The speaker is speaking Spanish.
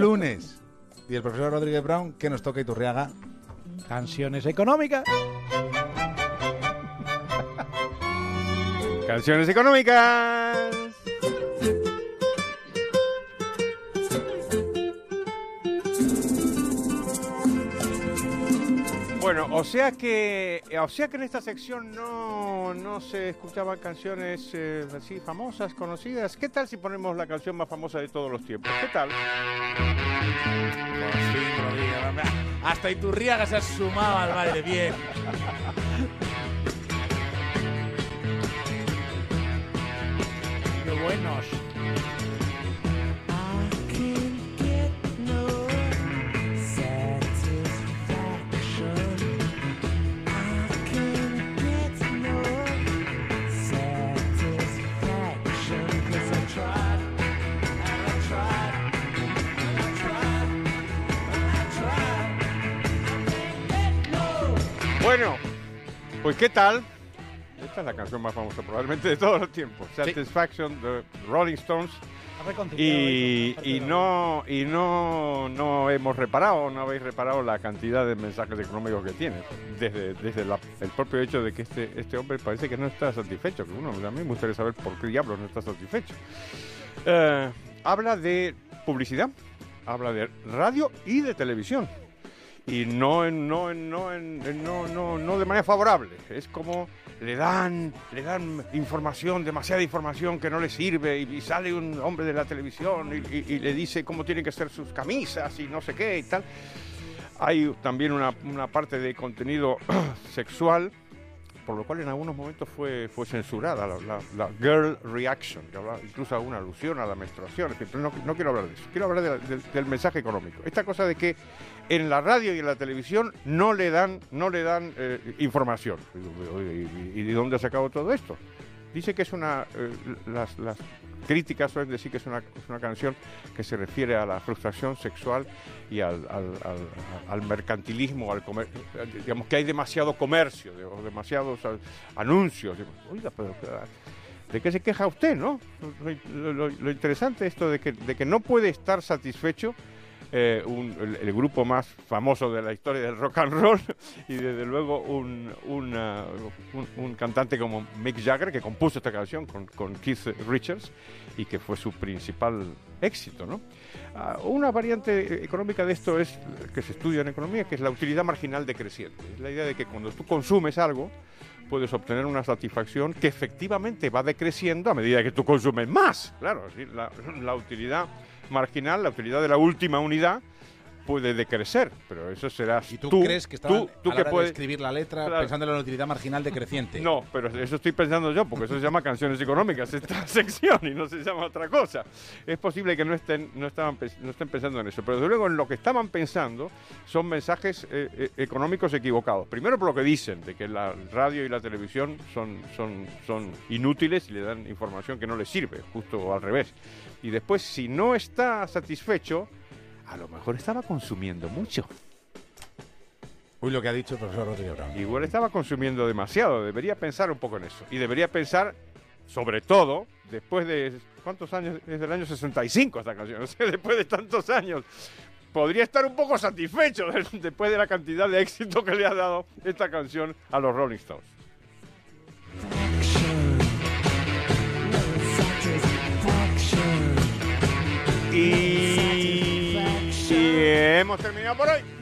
lunes. Y el profesor Rodríguez Brown, que nos toca Iturriaga. Canciones económicas. Canciones económicas. Bueno, o sea que, o sea que en esta sección no, no se escuchaban canciones eh, así famosas, conocidas. ¿Qué tal si ponemos la canción más famosa de todos los tiempos? ¿Qué tal? Hasta Iturriaga se ha sumado al baile, bien. Bueno, pues ¿qué tal? Esta es la canción más famosa probablemente de todos los tiempos. Satisfaction de Rolling Stones. Y, y no y no no hemos reparado, no habéis reparado la cantidad de mensajes económicos que tiene. Desde, desde la- el propio hecho de que este, este hombre parece que no está satisfecho. Que uno, a mí me gustaría saber por qué diablos no está satisfecho. Eh, habla de publicidad, habla de radio y de televisión. Y no no, no, no, no, no de manera favorable. Es como le dan, le dan información, demasiada información que no le sirve, y, sale un hombre de la televisión y le dice cómo tienen que ser sus camisas y no sé qué y tal. Hay también una, una parte de contenido sexual, por lo cual en algunos momentos fue, fue censurada la, girl reaction, que hablaba incluso alguna alusión a la menstruación, pero no, quiero hablar de eso, quiero hablar de la- del- mensaje económico. Esta cosa de que en la radio y en la televisión no le dan, no le dan eh, información. ¿Y, de dónde ha sacado todo esto? Dice que es una. eh, las críticas suelen decir que es una, es una canción que se refiere a la frustración sexual y al, al- mercantilismo, al comer, digamos que hay demasiado comercio, o demasiados anuncios. Oiga, ¿de qué se queja usted, no? Lo interesante es esto de que, de que no puede estar satisfecho eh, un- el, grupo más famoso de la historia del rock and roll y desde luego un, una- un, un cantante como Mick Jagger que compuso esta canción con, con Keith Richards y que fue su principal éxito. ¿no? Ah, una variante económica de esto es que se estudia en economía, que es la utilidad marginal decreciente. Es la idea de que cuando tú consumes algo, puedes obtener una satisfacción que efectivamente va decreciendo a medida que tú consumes más. Claro, la utilidad marginal, la utilidad de la última unidad, puede decrecer, pero eso serás ¿Y tú, crees que estaban tú, tú a la que hora de puedes, escribir la letra Claro. pensando en la utilidad marginal decreciente? no, pero eso estoy pensando yo, porque eso se llama canciones económicas, esta sección, y no se llama otra cosa. Es posible que no estén, no estaban, no estén pensando en eso, pero desde luego en lo que estaban pensando son mensajes eh, eh, económicos equivocados. Primero por lo que dicen, de que la radio y la televisión son, son, son inútiles y le dan información que no le sirve, justo al revés. Y después, si no está satisfecho, a lo mejor estaba consumiendo mucho. Uy, lo que ha dicho el profesor Rodríguez Brown. Igual estaba consumiendo demasiado, debería pensar un poco en eso. Y debería pensar, sobre todo, después de... ¿Cuántos años? Desde el año 65 esta canción, o sea, después de tantos años. Podría estar un poco satisfecho de- después de la cantidad de éxito que le ha dado esta canción a los Rolling Stones. Y hemos terminado por hoy.